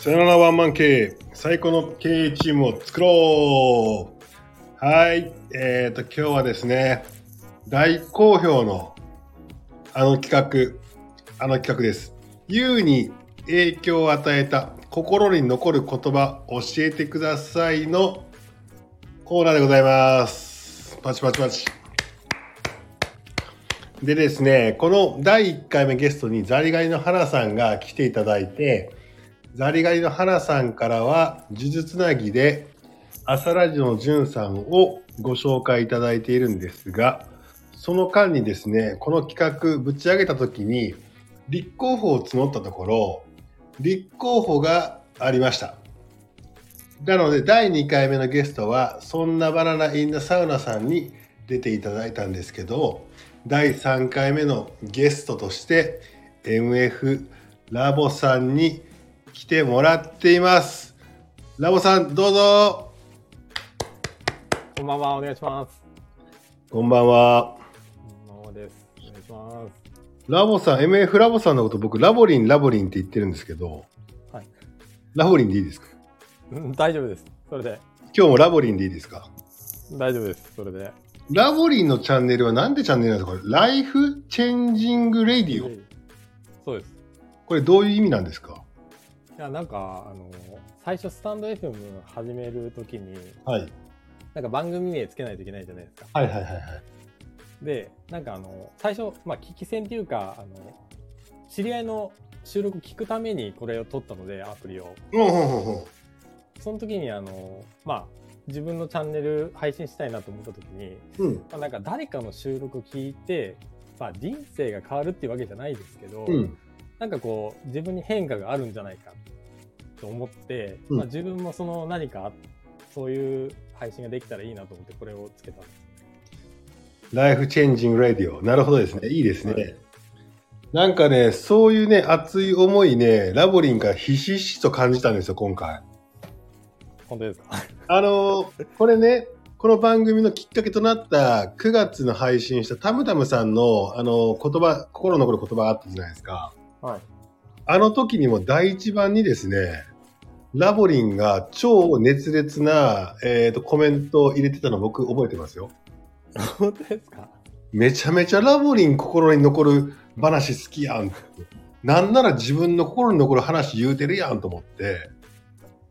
さよならワンマン経営、最高の経営チームを作ろうはい、えーと、今日はですね、大好評のあの企画、あの企画です。優に影響を与えた心に残る言葉教えてくださいのコーナーでございます。パチパチパチ。でですね、この第1回目ゲストにザリガニの花さんが来ていただいて、ザリガニの花さんからは、呪術つなぎで、朝ラジオのじゅんさんをご紹介いただいているんですが、その間にですね、この企画ぶち上げた時に、立候補を募ったところ、立候補がありました。なので、第2回目のゲストは、そんなバナナインナサウナさんに出ていただいたんですけど、第3回目のゲストとして MF ラボさんに来てもらっています。ラボさん、どうぞ。こんばんは、お願いします。こんばんは。こんばんはです。お願いします。ラボさん、MF ラボさんのこと僕、ラボリン、ラボリンって言ってるんですけど、はい。ラボリンでいいですか？うん大丈夫です。それで。今日もラボリンでいいですか？大丈夫です。それで。ラボリンのチャンネルはなんてチャンネルなんですか？ Life Changing Radio。そうです。これどういう意味なんですか？いや、なんか、あの、最初スタンド FM 始めるときに、はい。なんか番組名つけないといけないじゃないですか。はいはいはいはい。で、なんかあの、最初、まあ、聞き戦っていうか、あの、知り合いの収録聞くためにこれを撮ったので、アプリを。その時に、あの、まあ、自分のチャンネル配信したいなと思った時に、うん。まあ、なんか誰かの収録を聞いて、まあ、人生が変わるっていうわけじゃないですけど、うん。なんかこう自分に変化があるんじゃないかと思って、うんまあ、自分もその何かそういう配信ができたらいいなと思ってこれをつけたんです。 Life Changing Radio。なるほどですね。いいですね。はいなんかね、そういうね、熱い思いね、ラボリンからひしひしと感じたんですよ、今回。本当ですか？あのーこれね、この番組のきっかけとなった9月の配信したタムタムさんの、あのー言葉、心残る言葉があったじゃないですか。はい。あの時にも第一番にですね、ラボリンが超熱烈な、えーとコメントを入れてたの僕覚えてますよ。本当ですか？めちゃめちゃラボリン心に残る話好きやんって。なんなら自分の心に残る話言うてるやんと思って。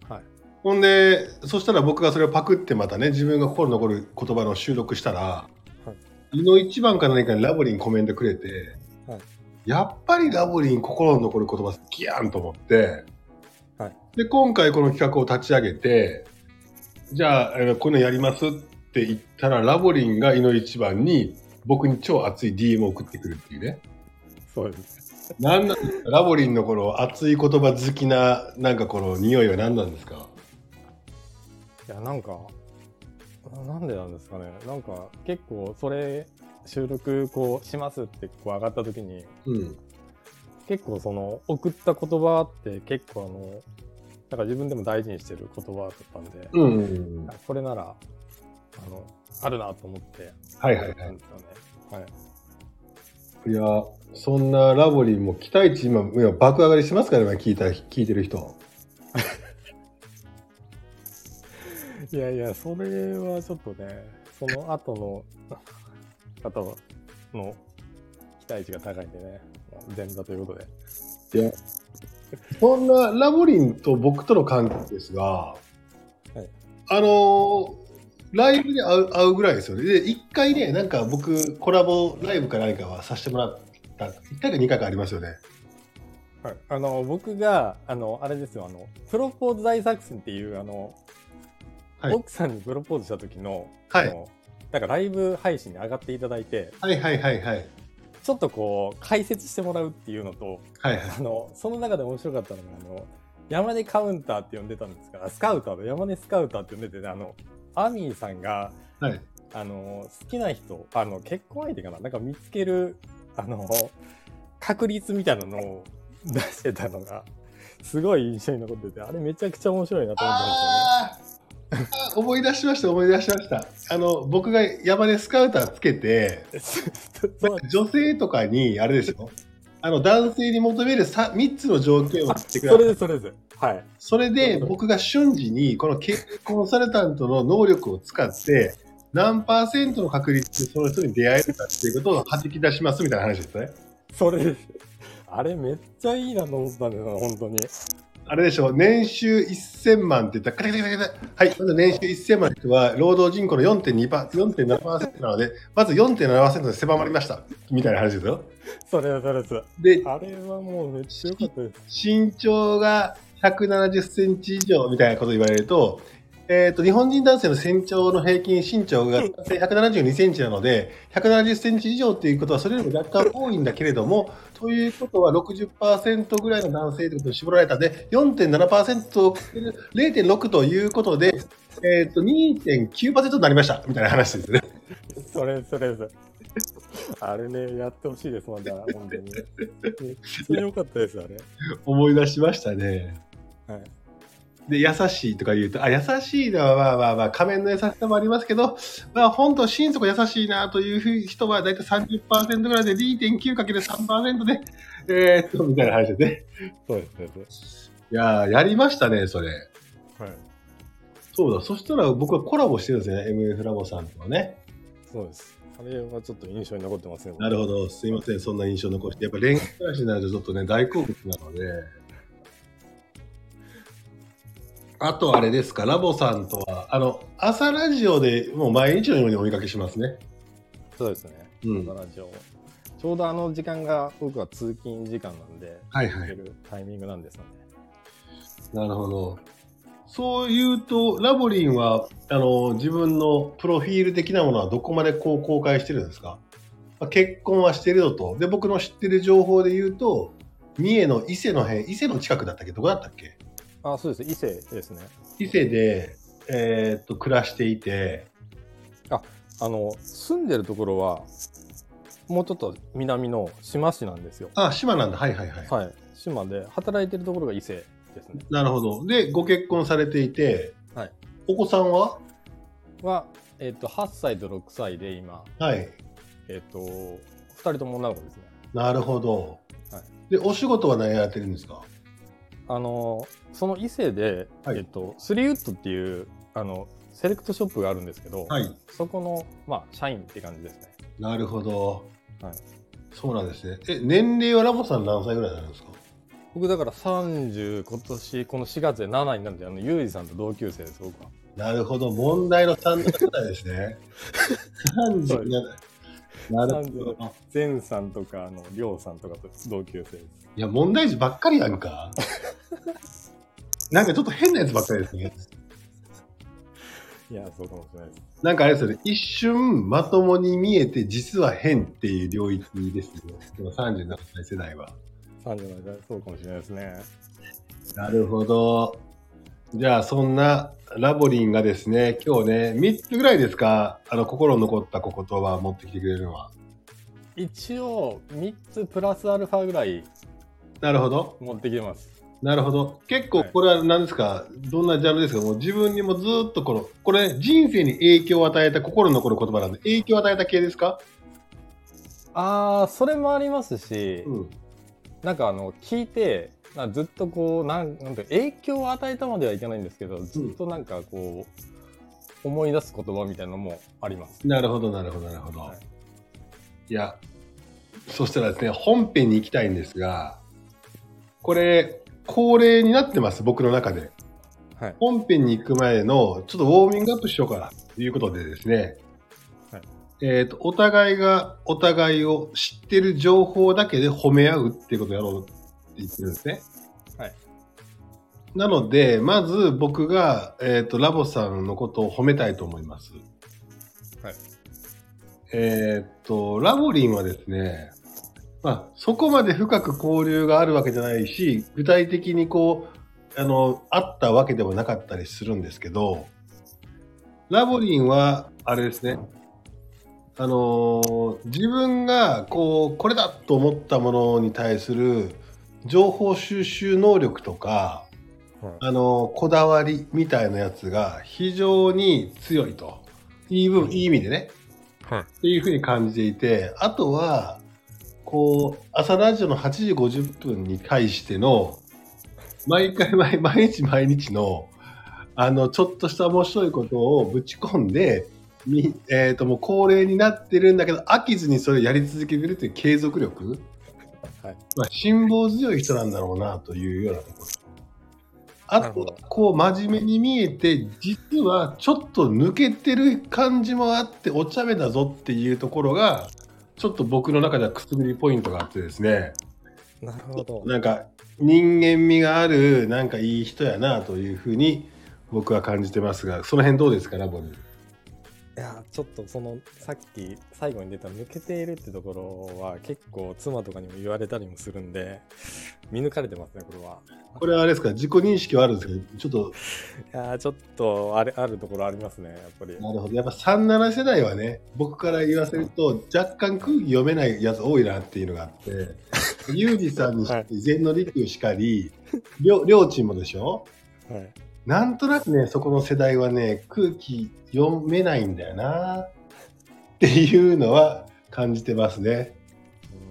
はい。ほんで、そしたら僕がそれをパクってまたね、自分が心に残る言葉の収録したら、はい胃の一番か何かにラボリンコメントくれて、はいやっぱりラボリン心に残る言葉好きやんと思って、はいで、今回この企画を立ち上げて、じゃあ、こういうのやりますって言ったら、ラボリンが胃の一番に僕に超熱い DM を送ってくるっていうね。そうです。なんなんですかラボリンのこの熱い言葉好きな、なんかこの匂いは何なんですか？いや、なんか、なんでなんですかね。なんか結構それ収録こうしますってこう上がった時に、うん。結構その送った言葉って結構あの、なんか自分でも大事にしてる言葉だったんで、うんうんうん。これなら、あの、あるなと思って。はいはいはい。はい。いや、そんなラボリンも期待値今、今爆上がりしてますからね、今聞いた、聞いてる人。いやいや、それはちょっとね、その後の方の期待値が高いんでね、前座ということで。いや、そんなラボリンと僕との関係ですが、はいあのーライブで会う会うぐらいですよね。で、一回ね、なんか僕、コラボライブか何かはさせてもらった、一回か二回かありますよね。はい、あの僕があのあれですよあのプロポーズ大作戦っていうあの、はい奥さんにプロポーズした時の,、はいあのなんかライブ配信に上がっていただいてはいはいはいはい。ちょっとこう解説してもらうっていうのとはいはい。あのその中で面白かったのがあの山根カウンターって呼んでたんですがスカウターの山根スカウターって呼んでて、ね、あのアミーさんがはい。あの好きな人あの結婚相手かななんか見つけるあの確率みたいなのを出してたのがすごい印象に残っててあれめちゃくちゃ面白いなと思ったんあーあー思い出しました思い出しましたあの僕が山根スカウターつけて 女性とかにあれですよ あの、男性に求める 3, 3つの条件をあ言ってください。それです、それです。はい。それで、僕が瞬時に、この経営コンサルタントの能力を使って、何パーセントの確率でその人に出会えるかっていうことを弾き出しますみたいな話ですね。それです。あれめっちゃいいなと思ったんですよ、本当に。あれでしょ、年収1000万って言ったら、はい、まず年収1000万の人は、労働人口の4.2%、4.7%なので、まず4.7%で狭まりました。みたいな話ですよ。それです、それです。で、あれはもうめっちゃ良かったです。身長が170センチ以上みたいなことを言われると、えっ、と、日本人男性の身長の平均身長が172センチなので、170センチ以上っていうことはそれよりも若干多いんだけれども、ということは60%ぐらいの男性ということに絞られたので、4.7%をかける0.6ということで、えっ、と、2.9%になりました。みたいな話ですね。それ、それです。あれね、やってほしいです、まだ、本当に。めっちゃ良かったです、あれ。思い出しましたね。はい。で、優しいとか言うと、あ、優しいのはまあまあまあ、仮面の優しさもありますけど、まあ本当、心底優しいなという人は大体30%ぐらいで 2.9×3% で、えー、っと、みたいな話ですね。そうです、そうです。いやー、やりましたね、それ。はい。そうだ、そしたら僕はコラボしてるんですね、MF ラボさんとはね。そうです。あれはちょっと印象に残ってますね。なるほど、すいません、そんな印象残して。やっぱ恋愛話になるとちょっとね、大好物なので。あとあれですか、ラボさんとは、あの、朝ラジオでもう毎日のようにお見かけしますね。そうですね。うん。ラジオ。ちょうどあの時間が僕は通勤時間なんで、はいはい。行けるタイミングなんですよね。なるほど。そう言うと、ラボリンは、あの、自分のプロフィール的なものはどこまでこう公開してるんですか？まあ結婚はしてるのと。で、僕の知ってる情報で言うと、三重の伊勢の辺、伊勢の近くだったっけ？どこだったっけ？あ、そうです。伊勢ですね。伊勢で、えーっと、暮らしていて、あの、住んでるところは、もうちょっと南の島市なんですよ。あ、島なんだ。はいはいはい。はい。島で、働いてるところが伊勢ですね。なるほど。で、ご結婚されていて、はい。お子さんは？は、えっ、と、8歳と6歳で今、はい。えっ、と、2人とも女の子ですね。なるほど。はいで、お仕事は何やってるんですか？あの、その伊勢で、はいえっ、と、スリーウッドっていう、あの、セレクトショップがあるんですけど、はい。そこの、まあ、社員って感じですね。なるほど。はい。そうなんですね。え、年齢はラボさん何歳ぐらいになるんですか？僕だから30、今年、この4月で7になるんで、あの、ユージさんと同級生です、僕は。なるほど。問題の3の世代ですね。37。なさんとか、あの、りょうさんとかと同級生です。いや、問題児ばっかりやんか。なんかちょっと変なやつばっかりですね。いや、そうかもしれないです。なんかあれですよね。一瞬まともに見えて実は変っていう領域ですよ。この37歳世代は。37歳、そうかもしれないですね。なるほど。じゃあ、そんなラボリンがですね、今日ね、3つぐらいですか、あの、心に残ったお言葉を持ってきてくれるのは。一応、3つプラスアルファぐらいなるほど。持ってきてます。なるほど。結構これは何ですか、どんなジャンルですか？もう自分にもずっとこの、これ人生に影響を与えた心に残る言葉なんで、影響を与えた系ですか？あー、それもありますし、うん。なんかあの、聞いて、なずっとこう、なんなんて影響を与えたまではいけないんですけど、ずっとなんかこう、思い出す言葉みたいなのもあります。なるほど、なるほど、なるほど。はいいや、そしたらですね、本編に行きたいんですが、これ、恒例になってます、僕の中で。はい。本編に行く前の、ちょっとウォーミングアップしようかな、ということでですね、はいえっ、と、お互いがお互いを知ってる情報だけで褒め合うっていうことをやろうって言ってるんですね。はい。なので、まず僕が、えっ、と、ラボさんのことを褒めたいと思います。はい。えーっと、ラボリンはですね、まあ、そこまで深く交流があるわけじゃないし、具体的にこう、あの、あったわけでもなかったりするんですけど、ラボリンは、あれですね、あのー自分がこう、これだと思ったものに対する情報収集能力とか、はいあのーこだわりみたいなやつが非常に強いと。いい部分、いい意味でね。はい。っていうふうに感じていて、あとは、こう、朝ラジオの8時50分に対しての、毎回毎 毎日毎日の、あの、ちょっとした面白いことをぶち込んで、みえっ、と、もう恒例になってるんだけど、飽きずにそれをやり続けてるっていう継続力。はいまあ、辛抱強い人なんだろうな、というようなところ。あとなるほど、こう、真面目に見えて、実はちょっと抜けてる感じもあって、お茶目だぞっていうところが、ちょっと僕の中ではくすぐりポイントがあってですね、なるほど。なんか人間味がある、なんかいい人やなというふうに僕は感じてますが、その辺どうですか、ラボに。いやちょっとそのさっき最後に出た抜けているってところは結構妻とかにも言われたりもするんで見抜かれてますねこれは。これはあれですか、自己認識はあるんですけど、ちょっと、いやちょっとあれあるところありますねやっぱり。なるほど。やっぱ37世代はね、僕から言わせると、若干空気読めないやつ多いなっていうのがあって、ユージさんにしはい。かり、禅の利休しかり、りょりょうちんもでしょ？はいなんとなくね、そこの世代はね、空気読めないんだよなっていうのは感じてますね。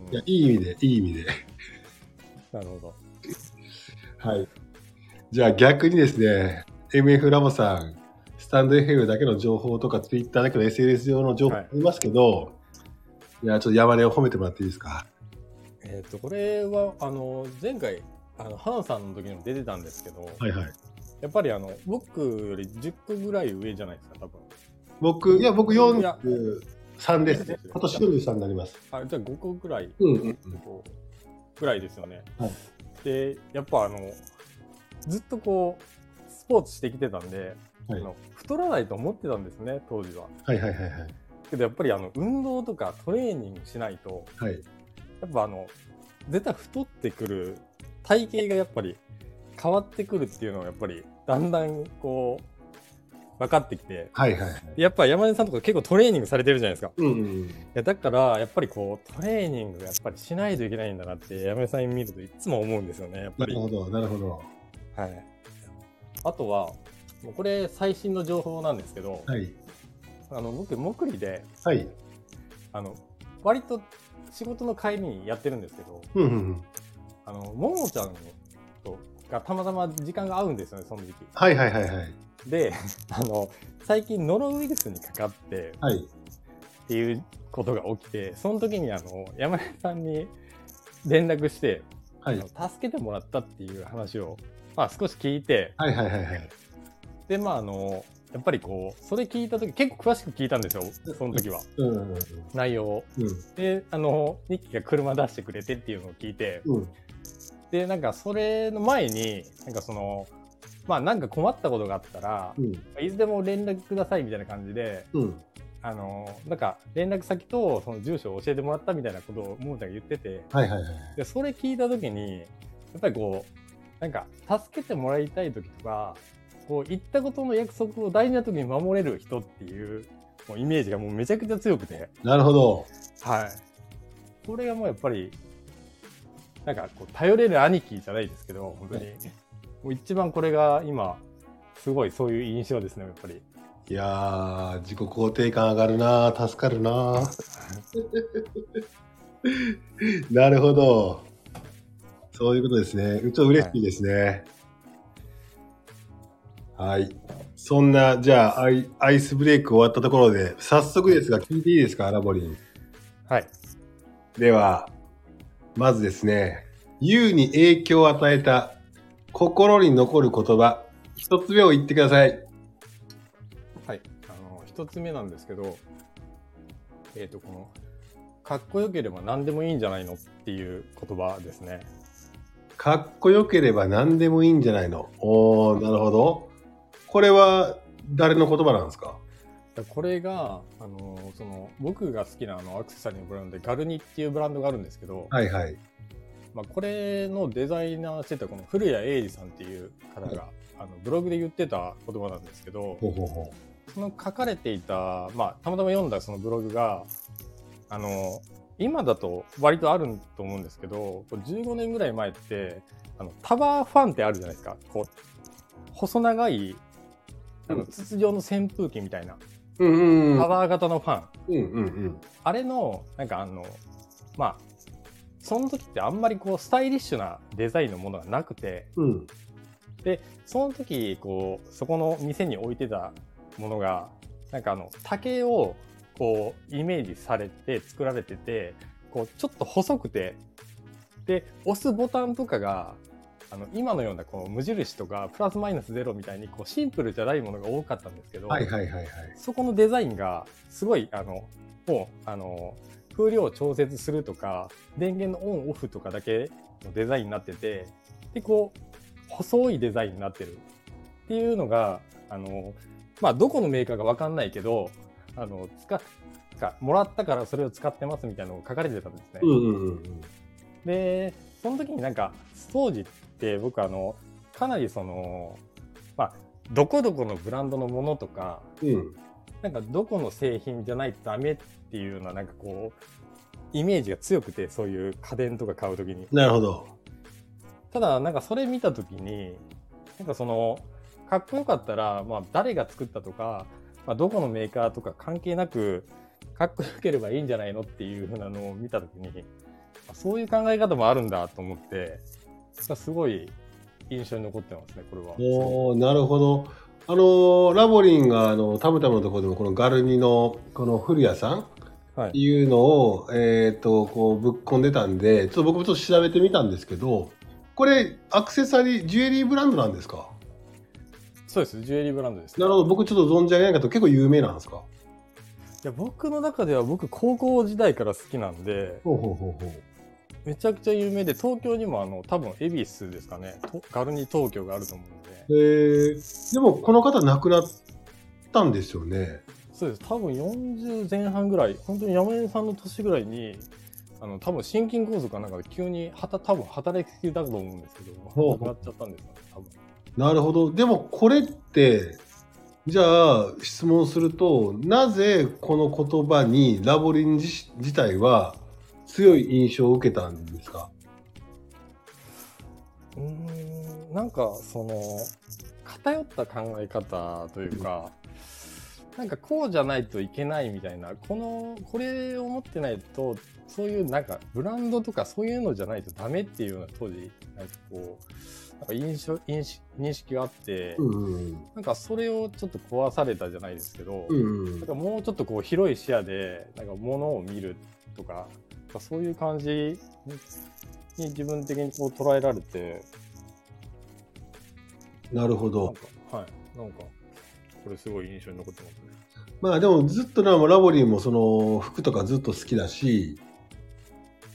うんいや、いい意味で、いい意味で。なるほどはい。じゃあ逆にですね、MF ラボさん、スタンド FM だけの情報とか、Twitter だけの SNS 上の情報あはいりますけど、い、や、ちょっと山根を褒めてもらっていいですか？えっ、とこれはあの前回あのハンさんの時にも出てたんですけど、はいはい。やっぱりあの僕より10個ぐらい上じゃないですか多分僕、いや、僕いや43ですね。今年43になります。あじゃあ5個ぐらいうんうんぐらいですよね。はいでやっぱあのずっとこうスポーツしてきてたんで、はいあの太らないと思ってたんですね当時は。はいはいはいはい。けどやっぱりあの運動とかトレーニングしないとはい。やっぱあの絶対太ってくる体型がやっぱり変わってくるっていうのがやっぱりだんだんこう分かってきてはいはいはい。やっぱ山根さんとか結構トレーニングされてるじゃないですか。うんうんうん。いやだからやっぱりこうトレーニングやっぱりしないといけないんだなって山根さん見るといつも思うんですよねやっぱり。なるほど、なるほど。はい、あとはもうこれ最新の情報なんですけど、はい。あの僕もくりではい。あの割と仕事の帰りにやってるんですけどうんうんうん。あのももちゃんとがたまたま時間が合うんですよねその時期。はいはいはいはい。で あの最近ノロウイルスにかかってはい。っていうことが起きてその時にあの山根さんに連絡して、はい。助けてもらったっていう話を、まあ、少し聞いてはいはいはいはい。でまああのやっぱりこうそれ聞いた時結構詳しく聞いたんですよその時はうんうんうん。内容を。うん。であのニッキーが車出してくれてっていうのを聞いてうん。でなんかそれの前になんかそのまあなんか困ったことがあったらうん。いつでも連絡くださいみたいな感じでうん。あのなんか連絡先とその住所を教えてもらったみたいなことをももちゃんが言っててはいはいはい。でそれ聞いた時にやっぱりこうなんか助けてもらいたい時とかこう言ったことの約束を大事な時に守れる人っていうもうイメージがもうめちゃくちゃ強くてなるほど。はいこれがもうやっぱりなんかこう頼れる兄貴じゃないですけど本当に もう一番これが今すごいそういう印象ですねやっぱり。いやー、自己肯定感上がるなー助かるなー なるほど。そういうことですね。ちょ嬉しいですね。はい。そんな、じゃあアイ、アイスブレイク終わったところで、早速ですが、聞いていいですか、ラボリン。はいでは、まずですね、ユウに影響を与えた心に残る言葉、一つ目を言ってください。はい、あの一つ目なんですけど、えっ、とこのかっこよければ何でもいいんじゃないのっていう言葉ですね。かっこよければ何でもいいんじゃないの？おー、なるほど。これは誰の言葉なんですか？これがあのその僕が好きなあのアクセサリーのブランドでガルニっていうブランドがあるんですけど、はいはい。まあ、これのデザイナーしてたこの古谷英二さんっていう方が、あのブログで言ってた言葉なんですけど、ほうほうほその書かれていた、まあ、たまたま読んだそのブログが、あの、今だと割とあると思うんですけど、こう15年ぐらい前って、あの、タワーファンってあるじゃないですか。こう、細長い、あの、うん筒状の扇風機みたいな、う。うんうんうん。タワー型のファン。うんうんうん。あれの、なんかあの、まあ、その時ってあんまりこうスタイリッシュなデザインのものがなくて、うん。で、その時、こう、そこの店に置いてたものが、なんかあの、竹を、こう、イメージされて作られてて、こう、ちょっと細くて、で、押すボタンとかが、あの、今のようなこう無印とか、プラスマイナスゼロみたいに、こう、シンプルじゃないものが多かったんですけど、はいはいはいはい。そこのデザインが、すごい、あの、もう、あの、風量を調節するとか、電源のオンオフとかだけのデザインになってて、で、こう、細いデザインになってるっていうのが、あの、まあ、どこのメーカーかわかんないけど、あの、使っ、かもらったからそれを使ってますみたいなのが書かれてたんですね。うんうんうんうん。で、その時になんか、当時って僕あの、かなりその、まあ、どこどこのブランドのものとか、うん。なんかどこの製品じゃないとダメっていうような、なんかこう、イメージが強くて、そういう家電とか買うときに。なるほど。ただ、なんかそれ見たときに、なんかその、かっこよかったら、まあ誰が作ったとか、まあどこのメーカーとか関係なく、かっこよければいいんじゃないのっていうふうなのを見たときに、あそういう考え方もあるんだと思って、すごい印象に残ってますね、これは。おーなるほど。あのラボリンがあのタムタムのところでもこのガルニのこの古谷さんはいっていうのを、えっ、とこうぶっ込んでたんで、ちょっと僕もちょっと調べてみたんですけど、これアクセサリージュエリーブランドなんですか？そうです、ジュエリーブランドです、なるほど。僕ちょっと存じ上げないけど結構有名なんですか？いや僕の中では僕高校時代から好きなんでほうほうほうほう。めちゃくちゃ有名で東京にもあの多分恵比寿ですかね。とガルニ東京があると思うんで。えー、でもこの方亡くなったんですよね。そうです。多分40前半ぐらい本当に山根さんの年ぐらいにあの多分心筋梗塞かなんかで急にはた多分働きすぎだと思うんですけど亡くなっちゃったんですよね多分。なるほど。でもこれって、じゃあ質問すると、なぜこの言葉にラボリン自自体は強い印象を受けたんですか？うーんなんかその偏った考え方というか、なんかこうじゃないといけないみたいなこのこれを持ってないとそういうなんかブランドとかそういうのじゃないとダメっていうような当時なんかこうなんか印象認識認識があって、うんうん。なんかそれをちょっと壊されたじゃないですけど、うんうん。なんかもうちょっとこう広い視野でなんか物を見るとかかそういう感じにに自分的にこう捉えられてなるほど。かはいなんかこれすごい印象に残ってますね。まあでもずっとなラボリンもその服とかずっと好きだし、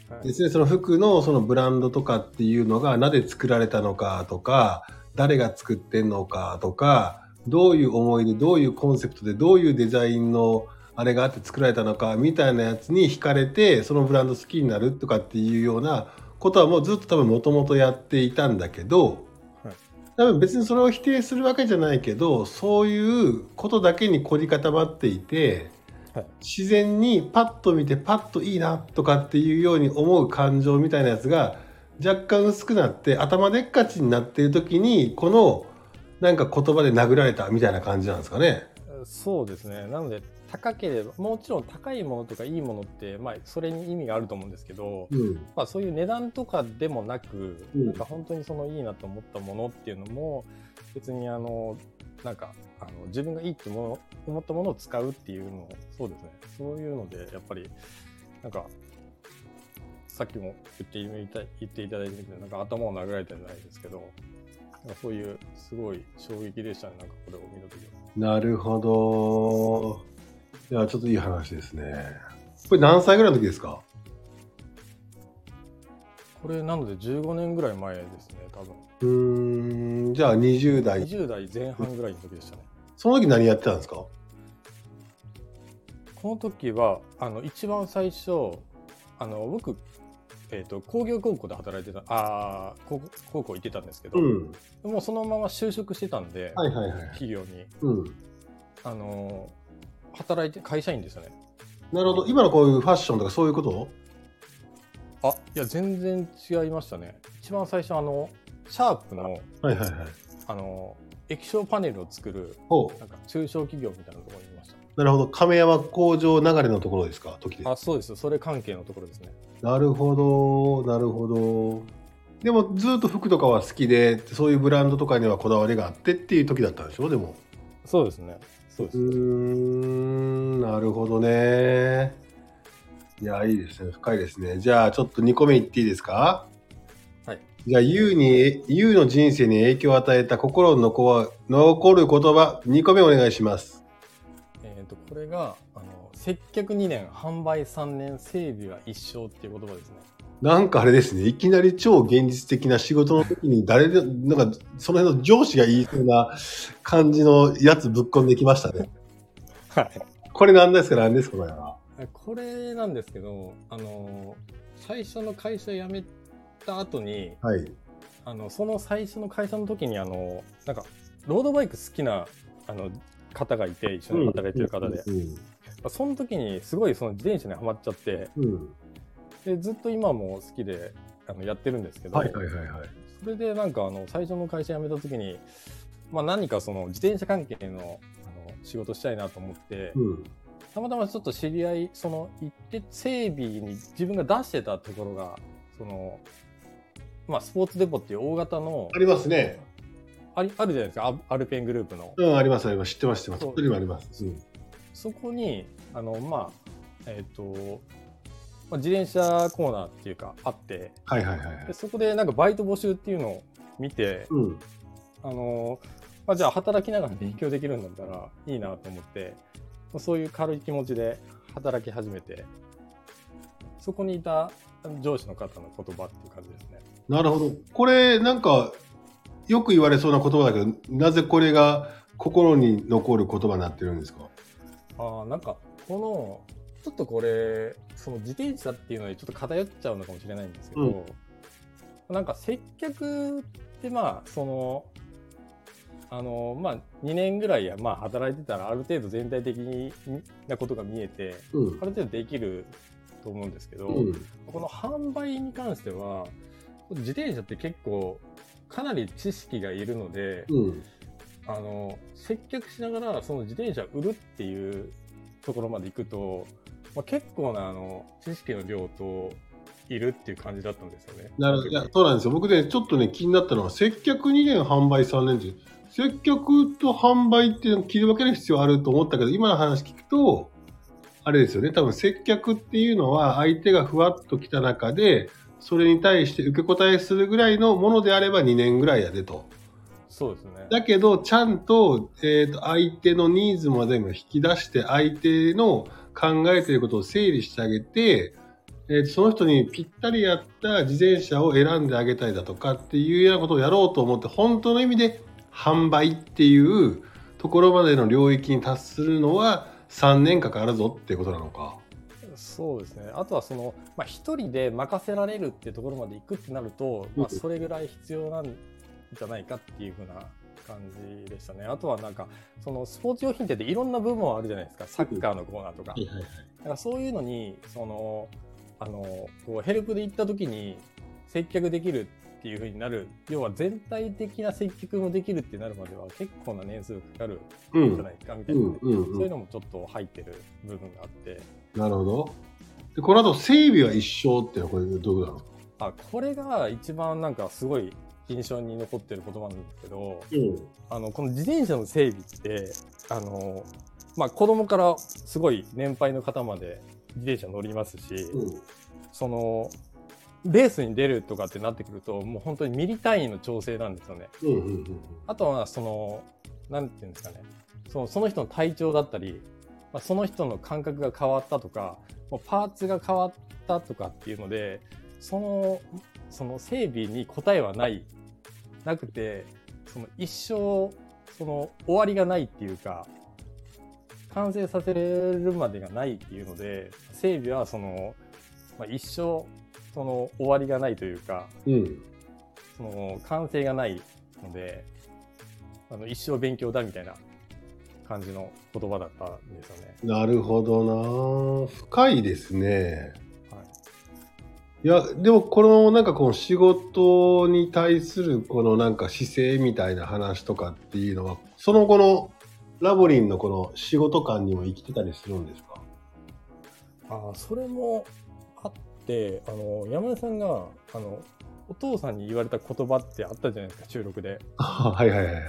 はいですね、その服のそのブランドとかっていうのがなぜ作られたのかとか、誰が作ってんのかとか、どういう思いで、どういうコンセプトで、どういうデザインのあれがあって作られたのかみたいなやつに惹かれて、そのブランド好きになるとかっていうようなことはもうずっと多分もともとやっていたんだけど、はい。多分別にそれを否定するわけじゃないけど、そういうことだけに凝り固まっていて、はい。自然にパッと見てパッといいなとかっていうように思う感情みたいなやつが若干薄くなって頭でっかちになっている時にこのなんか言葉で殴られたみたいな感じなんですかね。そうですね。なので高ければもちろん高いものとかいいものって、まあ、それに意味があると思うんですけど、うん、まあ、そういう値段とかでもなく、うんなんか本当にそのいいなと思ったものっていうのも別にあのなんかあの自分がいいって思ったものを使うっていうのそうですねそういうのでやっぱりなんかさっきも言っていた言っていただいてみてなんか頭を殴られたじゃないですけどそういうすごい衝撃でしたねなんかこれを見た時は。なるほど。いやちょっといい話ですね。これ何歳ぐらいの時ですか？これなので15年ぐらい前ですね多分。うーんじゃあ20代。20代前半ぐらいの時でしたね。その時何やってたんですか？この時はあの一番最初あの僕、えー、と工業高校で働いてたあー高校高校行ってたんですけど、うん。もうそのまま就職してたんで、はいはいはい。企業に。うん。あの働いて会社員ですよねなるほど今のこういうファッションとかそういうこと？あいや全然違いましたね一番最初あのシャープのはいはいはい。あの液晶パネルを作るなんか中小企業みたいなところにいましたなるほど。亀山工場流れのところですか？時で。あ、そうです。それ関係のところですね。なるほど、なるほど。でもずっと服とかは好きで、そういうブランドとかにはこだわりがあってっていう時だったんでしょ？でも。そうですね。そうです。うるほどね。いや、いいですね。深いですね。じゃあ、ちょっと2個目いっていいですか？はい。じゃあ、ユウに、ユウの人生に影響を与えた心の残残る言葉、2個目お願いします。えっ、と、これが、あの、接客2年、販売3年、整備は一生っていう言葉ですね。なんかあれですね、いきなり超現実的な仕事の時に誰で、なんかその辺の上司が言いそうな感じのやつぶっ込んできましたね。はい。これ何ですか何ですかこれは。これなんですけど、あの、最初の会社辞めた後に、はい。あの、その最初の会社の時に、あの、なんか、ロードバイク好きな、あの、方がいて、一緒に働いてる方で。うん。その時に、すごいその自転車にはまっちゃって、うん。で、ずっと今も好きで、あの、やってるんですけど、はいはいはいはい。それでなんか、あの、最初の会社辞めた時に、まあ何かその自転車関係の、仕事したいなと思って、うん。たまたまちょっと知り合い、その、行って整備に自分が出してたところが、その、まあ、スポーツデポっていう大型の、ありますね。ありあるじゃないですか、アアルペングループの。うん、ありますあります。知ってます知ってます。そもあります。うん。そこに、あの、まあ、えっ、と、まあ、自転車コーナーっていうか、あって、はいはいはいはいで。そこでなんかバイト募集っていうのを見て、うん。あの、まあ、じゃあ働きながら勉強できるんだったらいいなと思って、そういう軽い気持ちで働き始めて、そこにいた上司の方の言葉っていう感じですね。なるほど。これ、なんか、よく言われそうな言葉だけど、なぜこれが心に残る言葉になってるんですか？ああ、なんか、この、ちょっとこれ、その自転車っていうのにちょっと偏っちゃうのかもしれないんですけど、なんか接客ってまあ、その、あの、まあ、2年ぐらいや、まあ、働いてたら、ある程度全体的なことが見えて、うんあ。る程度できると思うんですけど、うん。この販売に関しては、自転車って結構、かなり知識がいるので、うん。あの、接客しながら、その自転車売るっていうところまで行くと、まあ、結構な、あの、知識の量と、いるっていう感じだったんですよね。なるほど。いや、そうなんですよ。僕ね、ちょっとね、気になったのは、接客2年、販売3年って、接客と販売っていうのを切り分ける必要あると思ったけど、今の話聞くと、あれですよね。多分接客っていうのは、相手がふわっと来た中で、それに対して受け答えするぐらいのものであれば2年ぐらいやでと。そうですね。だけど、ちゃんと、えっ、と、相手のニーズまでも引き出して、相手の考えていることを整理してあげて、えーとその人にぴったりやった自転車を選んであげたいだとかっていうようなことをやろうと思って、本当の意味で販売っていうところまでの領域に達するのは3年かかるぞっていうことなのか。そうですね。あとはその、まあ、一人で任せられるっていうところまで行くってなると、まあ、うんそれぐらい必要なんじゃないかっていうふうな感じでしたね。あとはなんか、そのスポーツ用品店っていろんな部門あるじゃないですか。サッカーのコーナーとか。だからそういうのに、その、あの、こうヘルプで行った時に接客できるっていう風になる。要は全体的な接客もできるってなるまでは結構な年数かかるうんん。じゃないかみたいうな、んうんそういううんのもちょっと入ってる部分があって。なるほど。で、この後整備は一生ってこれどうなのあ、これが一番なんかすごい印象に残ってる言葉なんですけど、うん。あの、この自転車の整備って、あの、まあ子供からすごい年配の方まで自転車乗りますし、うん。その、レースに出るとかってなってくると、もう本当にミリ単位の調整なんですよね。うんうんうんあとは、その、なんていうんですかね。そのその人の体調だったり、まあ、その人の感覚が変わったとか、もうパーツが変わったとかっていうので、その、その整備に答えはない、なくて、その一生、その終わりがないっていうか、完成させるまでがないっていうので、整備はその、まあ、一生、その終わりがないというか、うん。その完成がないので、あの一生勉強だみたいな感じの言葉だったんですよね。なるほどな深いですね。はい、いや、でもこのなんかこの仕事に対するこのなんか姿勢みたいな話とかっていうのは、その後のラボリンのこの仕事感にも生きてたりするんですか？ああ、それもあって、あの、山根さんが、あの、お父さんに言われた言葉ってあったじゃないですか、収録で。はいはいはいはい。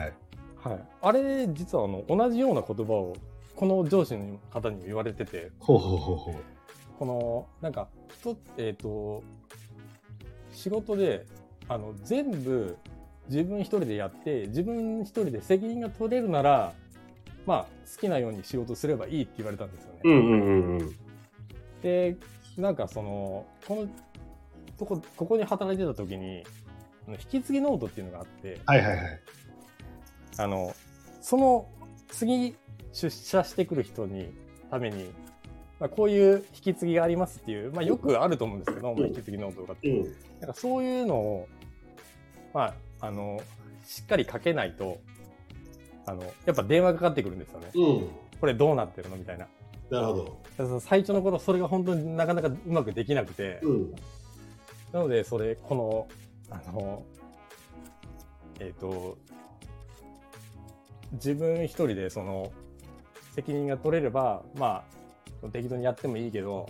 はい。あれ、実はあの、同じような言葉を、この上司の方にも言われてて、ほうほうほうほう。この、なんか、人、えっ、と、仕事で、あの、全部自分一人でやって、自分一人で責任が取れるなら、まあ、好きなように仕事すればいいって言われたんですよね。うんうんうんうん。で、なんかその、この、とこ、ここに働いてた時に、引き継ぎノートっていうのがあって、はいはいはい。あの、その次出社してくる人に、ために、まあ、こういう引き継ぎがありますっていう、まあよくあると思うんですけど、まあ、引き継ぎノートとかって。うん。なんかそういうのを、まあ、あの、しっかり書けないと、あの、やっぱ電話かかってくるんですよね。うん。これどうなってるの？みたいな。なるほど。だから最初の頃それが本当になかなかうまくできなくて、うん。なので、それ、この、あの、えっ、と、自分一人でその、責任が取れれば、まあ、適当にやってもいいけど、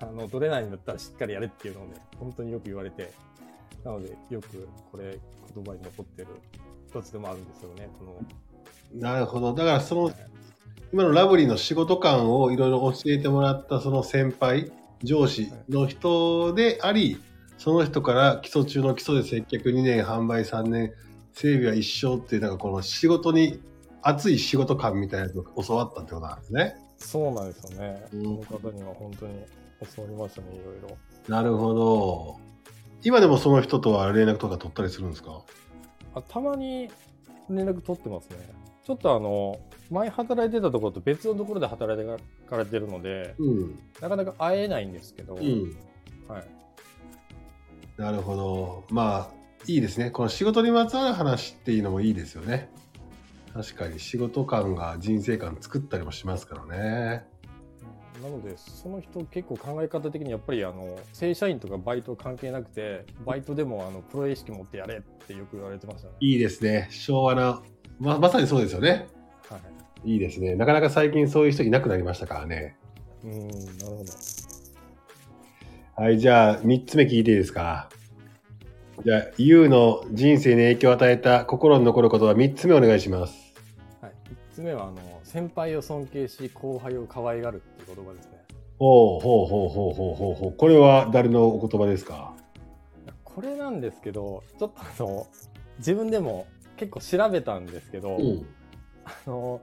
あの、取れないんだったらしっかりやれっていうのをね、本当によく言われて、なので、よくこれ、言葉に残ってる一つでもあるんですよね、この。なるほど。だからその、今のラブリーの仕事感をいろいろ教えてもらったその先輩、上司の人であり、その人から基礎中の基礎で接客2年、販売3年、整備は一生っていう、なんかこの仕事に、熱い仕事感みたいなやつを教わったってことなんですね。そうなんですよね。うんこの方には本当に教わりましたね、いろいろ。なるほど。今でもその人とは連絡とか取ったりするんですか？あたまに連絡取ってますね。ちょっとあの、前働いてたところと別のところで働いてかれてるので、うん。なかなか会えないんですけど、うん。はい。なるほど。まあ、いいですね。この仕事にまつわる話っていうのもいいですよね。確かに仕事感が人生観作ったりもしますからね。なので、その人結構考え方的にやっぱりあの、正社員とかバイト関係なくて、バイトでもあの、プロ意識持ってやれってよく言われてましたね。いいですね。昭和な、ままさにそうですよね。はい。いいですね。なかなか最近そういう人いなくなりましたからね。うん、なるほど。はい、じゃあ3つ目聞いていいですか？じゃあ、YOU の人生に影響を与えた心に残ることは3つ目お願いします。はい。3つ目は、あの、先輩を尊敬し、後輩を可愛がるっていう言葉ですね。ほうほうほうほうほうほうほう。これは誰のお言葉ですか？これなんですけど、ちょっとあの、自分でも結構調べたんですけど、うん。あの、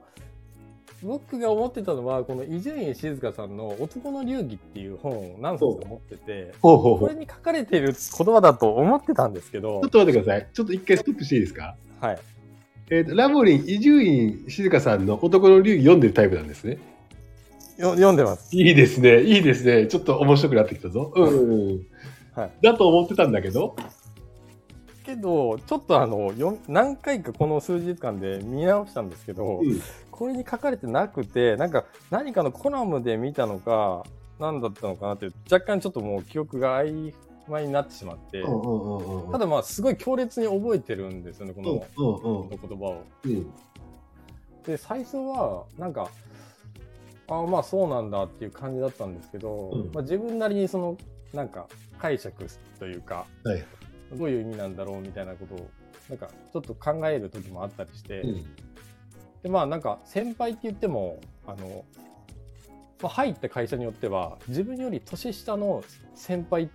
僕が思ってたのは、この伊集院静香さんの男の流儀っていう本を何冊か持ってて。これに書かれている言葉だと思ってたんですけどちょっ、と待ってください。ちょっと一回ストップしていいですか？はい。えーと、ラボリン、伊集院静香さんの男の流儀読んでるタイプなんですね。よ読んでます。いいですね。いいですね。ちょっと面白くなってきたぞ。うん。はい。だと思ってたんだけど。けど、ちょっとあの、よ何回かこの数日間で見直したんですけど、うん。これに書かれてなくて、なんか何かのコラムで見たのか、何だったのかなって若干ちょっともう記憶が曖昧になってしまって。ただまあすごい強烈に覚えてるんですよね、この、この言葉を。うん。で、最初は、なんか、ああ、まあそうなんだっていう感じだったんですけど、うんまあ自分なりにその、なんか解釈というか、はい。どういう意味なんだろうみたいなことを、なんかちょっと考える時もあったりして、うん。で、まあなんか先輩って言っても、あの、まあ、入った会社によっては、自分より年下の先輩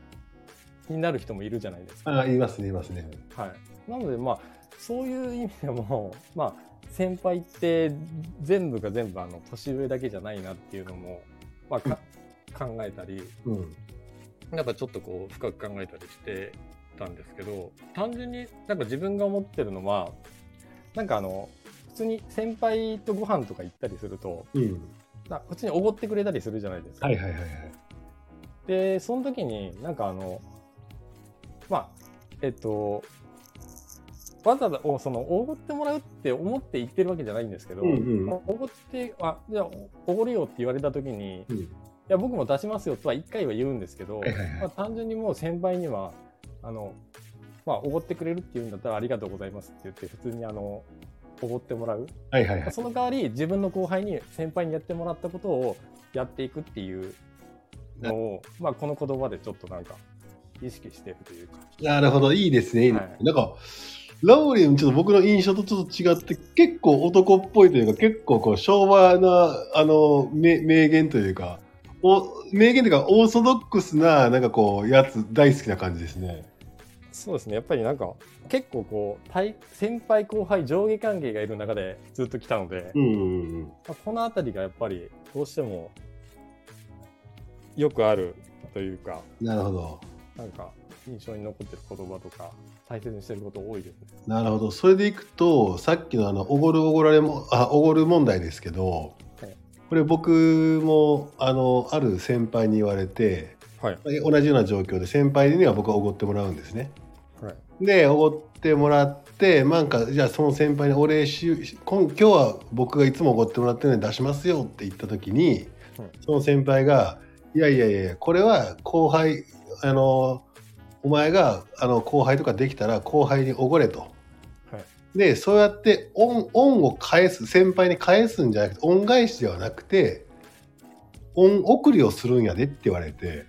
になる人もいるじゃないですか。あ、言いますね、言いますね。はい。なのでまあ、そういう意味でも、まあ、先輩って全部が全部あの年上だけじゃないなっていうのも、まあ、か考えたり、うん。やっぱちょっとこう深く考えたりしてたんですけど、単純になんか自分が思ってるのは、なんかあの、普通に先輩とご飯とか行ったりすると、うん。なこっちにおごってくれたりするじゃないですか。はいはいはいはい。で、その時になんかあの、まあ、えっと、わざわざおそのおごってもらうって思って言ってるわけじゃないんですけど、うんうんまあおごって、あ、じゃあおごるよって言われた時に、うん。いや、僕も出しますよとは一回は言うんですけど、はいはいはいまあ、単純にもう先輩には、あの、まあ、おごってくれるっていうんだったらありがとうございますって言って、普通にあの、おごってもらう。はいはいはい。その代わり、自分の後輩に先輩にやってもらったことをやっていくっていうのを、まあ、この言葉でちょっとなんか、意識してるというか。なるほど、いいですね。はいなんか、ラオリン、ちょっと僕の印象とちょっと違って、結構男っぽいというか、結構こう昭和な、あの、名名言というか、お名言というか、オーソドックスな、なんかこう、やつ、大好きな感じですね。そうですね。やっぱりなんか、結構こう、対先輩後輩上下関係がいる中でずっと来たので、うんうんうん。まあこのあたりがやっぱりどうしてもよくあるというか、なるほど。なんか印象に残ってる言葉とか大切にしてること多いですね。なるほど。それでいくと、さっきのあの、おごるおごられも、あ、おごる問題ですけど、はいこれ僕も、あの、ある先輩に言われて、はい。同じような状況で先輩には僕はおごってもらうんですね。はい。で、おごってもらって、なんか、じゃあその先輩にお礼し、今今日は僕がいつもおごってもらってるのに出しますよって言った時に、うんその先輩が、いやいやいや、これは後輩、あの、お前があの後輩とかできたら後輩におごれと。はい。で、そうやって恩恩を返す、先輩に返すんじゃなくて、恩返しではなくて、恩送りをするんやでって言われて、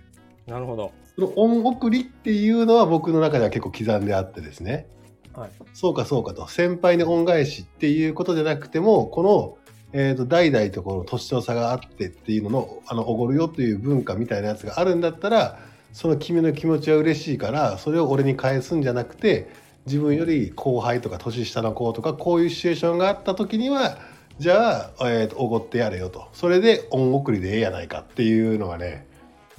なるほど。その恩送りっていうのは僕の中では結構刻んであってですね。はい。そうかそうかと。先輩に恩返しっていうことじゃなくても、この、えー、と代々とこの年の差があってっていうのの、あの、おごるよという文化みたいなやつがあるんだったら、その君の気持ちは嬉しいから、それを俺に返すんじゃなくて、自分より後輩とか年下の子とか、こういうシチュエーションがあった時には、じゃあ、えー、とおごってやれよと。それで恩送りでええやないかっていうのがね、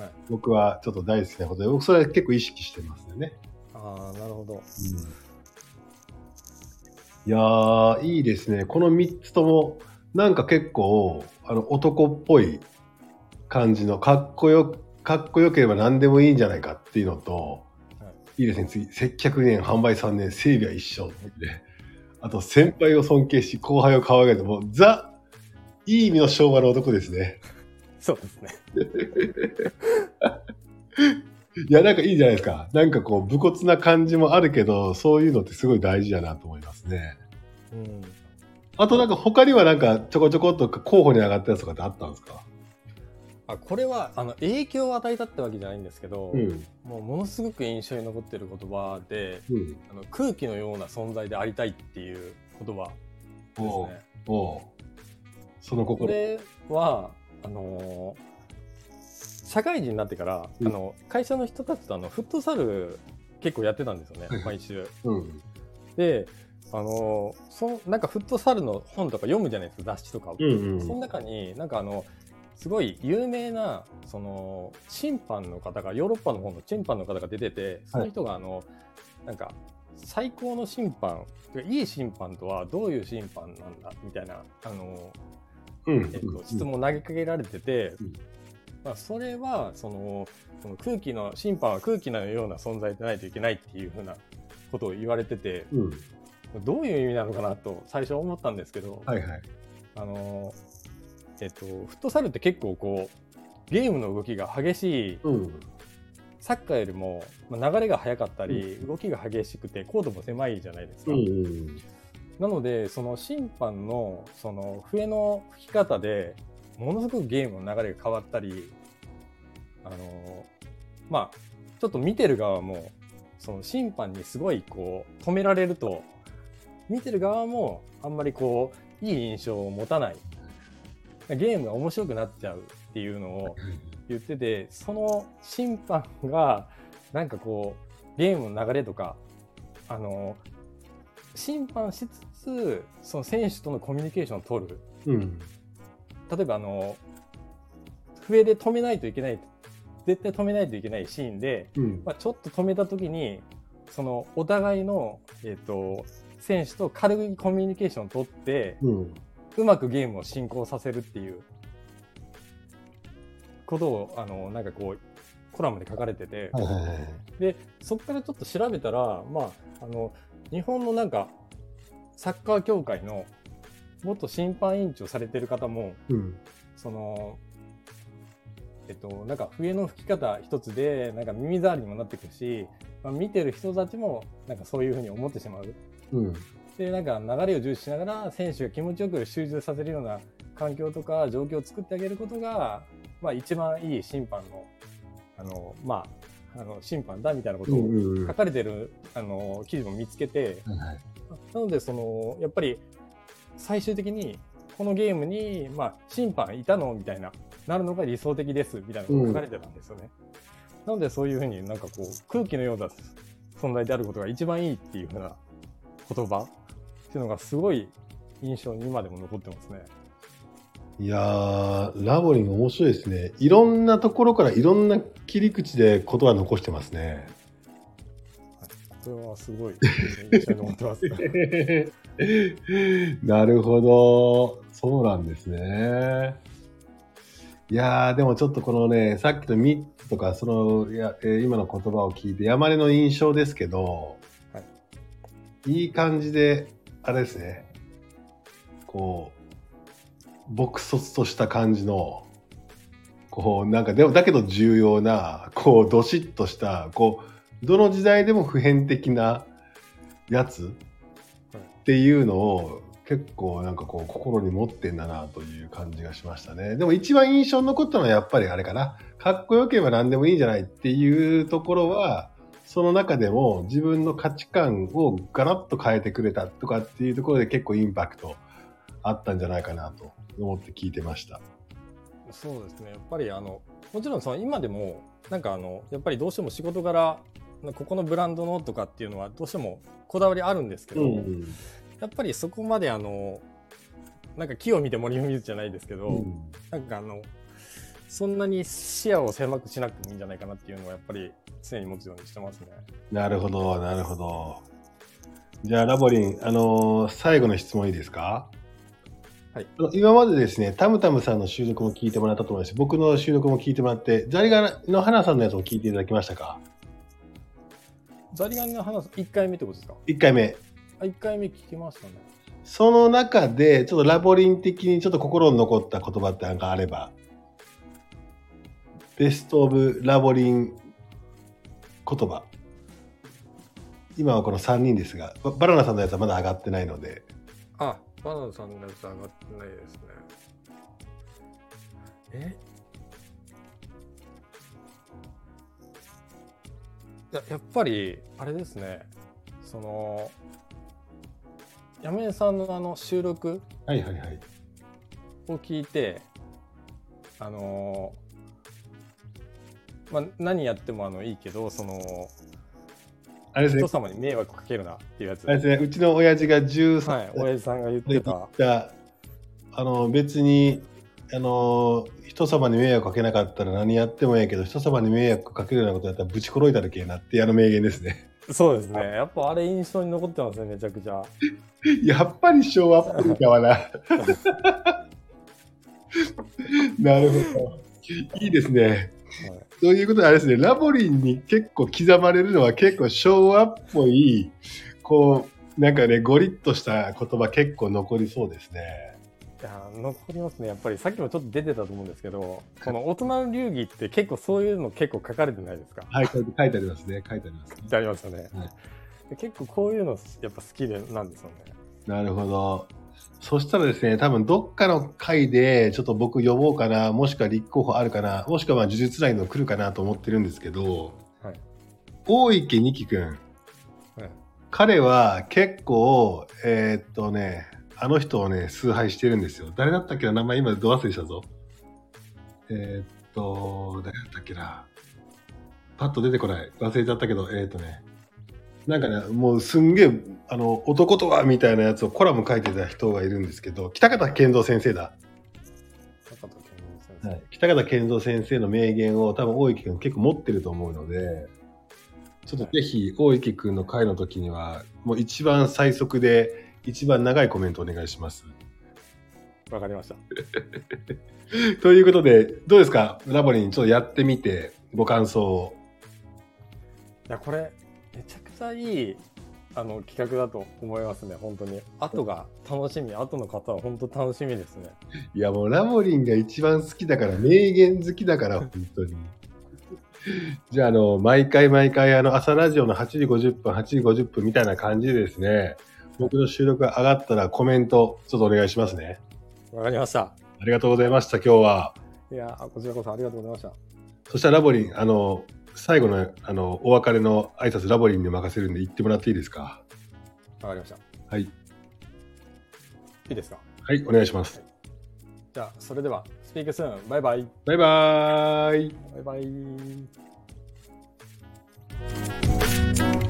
はい僕はちょっと大好きなことで、僕それは結構意識してますよね。ああ、なるほど。いやー、いいですね。この3つとも、なんか結構、あの、男っぽい感じの、かっこよ、かっこよければ何でもいいんじゃないかっていうのと、はいいですね。次、接客2年、販売3年、整備は一緒って。あと、先輩を尊敬し、後輩を可愛がる。もう、ザ、いい意味の昭和の男ですね。そうですね。いや、なんかいいじゃないですか。なんかこう、武骨な感じもあるけど、そういうのってすごい大事だなと思いますね。うん。あとなんか他にはなんかちょこちょこっと候補に上がったやつとかってあったんですか？あ、これは、あの、影響を与えたってわけじゃないんですけど、うん。もうものすごく印象に残ってる言葉で、うん。あの空気のような存在でありたいっていう言葉ですね。おうその心。これは、あのー社会人になってから、うんあの会社の人たちとあのフットサル結構やってたんですよね、はい毎週。うん。で、あのーそのなんかフットサルの本とか読むじゃないですか、雑誌とかを。うんうん。その中に、なんかあの、すごい有名な、その、審判の方が、ヨーロッパの方の審判の方が出てて、その人があの、なんか、最高の審判、いい審判とはどういう審判なんだ、みたいな、あの、うん。えっと、質問を投げかけられてて、うんまあ、それは、その、その空気の、審判は空気のような存在でないといけないっていうふうなことを言われてて、うん。どういう意味なのかなと最初思ったんですけど、はいはい。あの、えっと、フットサルって結構こう、ゲームの動きが激しい、うん。サッカーよりも、まあ、流れが速かったり、動きが激しくて、コートも狭いじゃないですか。うんうん。なので、その審判の、その笛の吹き方で、ものすごくゲームの流れが変わったり、あの、まあ、ちょっと見てる側も、その審判にすごいこう、止められると、見てる側もあんまりこう、いい印象を持たない。ゲームが面白くなっちゃうっていうのを言ってて、その審判が、なんかこう、ゲームの流れとか、あの、審判しつつ、その選手とのコミュニケーションを取る。うん。例えばあの、笛で止めないといけない、絶対止めないといけないシーンで、うん。まあ、ちょっと止めた時に、そのお互いの、えっ、と、選手と軽いコミュニケーションを取って、うん。うまくゲームを進行させるっていうことを、あの、なんかこう、コラムで書かれてて、はいはいはい。で、そこからちょっと調べたら、まあ、あの、日本のなんか、サッカー協会の元審判委員長されてる方も、うん。その、えっと、なんか笛の吹き方一つで、なんか耳障りにもなってくるし、まあ、見てる人たちも、なんかそういうふうに思ってしまう。うん。で、なんか流れを重視しながら選手が気持ちよく集中させるような環境とか状況を作ってあげることが、まあ一番いい審判の、あの、まあ、あの、審判だみたいなことをうん書かれてる、あの、記事も見つけて、はいはいなので、その、やっぱり、最終的に、このゲームに、まあ、審判いたのみたいな、なるのが理想的です、みたいなことが書かれてたんですよね。なので、そういうふうになんかこう、空気のような存在であることが一番いいっていうふうな言葉っていうのがすごい印象に今でも残ってますね。いやー、ラボリン面白いですね。いろんなところからいろんな切り口で言葉残してますね。これはすごい。なるほど。そうなんですね。いやー、でもちょっとこのね、さっきのミッとか、その、いや、えー今の言葉を聞いて、山根の印象ですけど、、はいい感じで、あれですね、こう、朴卒とした感じの、こう、なんか、でも、だけど重要な、こう、どしっとした、こう、どの時代でも普遍的なやつっていうのを結構なんかこう心に持ってんだなという感じがしましたね。でも一番印象に残ったのはやっぱりあれかな。かっこよければ何でもいいんじゃないっていうところは、その中でも自分の価値観をガラッと変えてくれたとかっていうところで結構インパクトあったんじゃないかなと思って聞いてました。そうですね。やっぱりあの、もちろんその今でも、なんかあの、やっぱりどうしても仕事柄、ここのブランドのとかっていうのはどうしてもこだわりあるんですけど、うんやっぱりそこまであの、なんか木を見て森を見るじゃないですけど、うんなんかあの、そんなに視野を狭くしなくてもいいんじゃないかなっていうのはやっぱり常に持つようにしてますね。なるほど、なるほど。じゃあ、ラボリン、あのー最後の質問いいですか？はい今までですね、タムタムさんの収録も聞いてもらったと思いますし、僕の収録も聞いてもらって、ザリガニの花さんのやつも聞いていただきましたか？ザリガニの話、1回目ってことですか ?1 回目。あ、1回目聞きましたね。その中で、ちょっとラボリン的にちょっと心に残った言葉ってなんかあれば、ベストオブラボリン言葉。今はこの3人ですが、ババナナさんのやつはまだ上がってないので、あ、バナナさんのやつ上がってないですね。え？いや、やっぱり、あれですね。その、山根さんのあの収録？はいはいはい。を聞いて、あのまあ、何やってもあのいいけど、その、あれですね人、様に迷惑かけるなっていうやつ。あれですね、うちの親父が13はい、親父さんが言ってた。あの、別に、あの、人様に迷惑かけなかったら何やってもええけど、人様に迷惑かけるようなことやったらぶち殺いたるけえなってあの名言ですね。そうですね。やっぱあれ印象に残ってますね、めちゃくちゃ。やっぱり昭和っぽいかわな。なるほど。いいですね。はいということであれですね、ラボリンに結構刻まれるのは結構昭和っぽい、こう、なんかね、ゴリッとした言葉結構残りそうですね。いや残りますね。やっぱりさっきもちょっと出てたと思うんですけど、この大人の流儀って結構そういうの結構書かれてないですか？はい、書いてありますね。書いてあります、ね。ってありますよね。はいで結構こういうのやっぱ好きでなんですよね。なるほど。そしたらですね、多分どっかの回でちょっと僕呼ぼうかな、もしくは立候補あるかな、もしくはまあ呪術ラインの来るかなと思ってるんですけど、はい大池二木くん、はい彼は結構、えーっとね、あの人をね、崇拝してるんですよ。誰だったっけな名前今ど忘れしたぞ。えーっと、誰だったっけなパッと出てこない。忘れちゃったけど、えーっとね、なんかね、もうすんげえ、あの、男とはみたいなやつをコラム書いてた人がいるんですけど、北方健三先生だ。坂田健先生。はい、北方健三先生の名言を多分大池君結構持ってると思うので、ちょっとぜひ大池君の回の時には、もう一番最速で一番長いコメントお願いします。わかりました。ということで、どうですか？ラボリンちょっとやってみて、ご感想を。いや、これ、めちゃくちゃいい、あの、企画だと思いますね、本当に。後が楽しみ、後の方は本当楽しみですね。いやもうラボリンが一番好きだから、名言好きだから、本当に。じゃあ、あの、毎回毎回、あの、朝ラジオの8時50分、8時50分みたいな感じでですね、僕の収録が上がったらコメントちょっとお願いしますね。わかりました。ありがとうございました、今日は。いやー、こちらこそありがとうございました。そしたらラボリン、あの、最後のあのお別れの挨拶ラボリンに任せるんで行ってもらっていいですか？わかりました。はい。いいですか？はいお願いします、じゃあそれではスピークスーンバイバイ。バイバイ。バイバイ。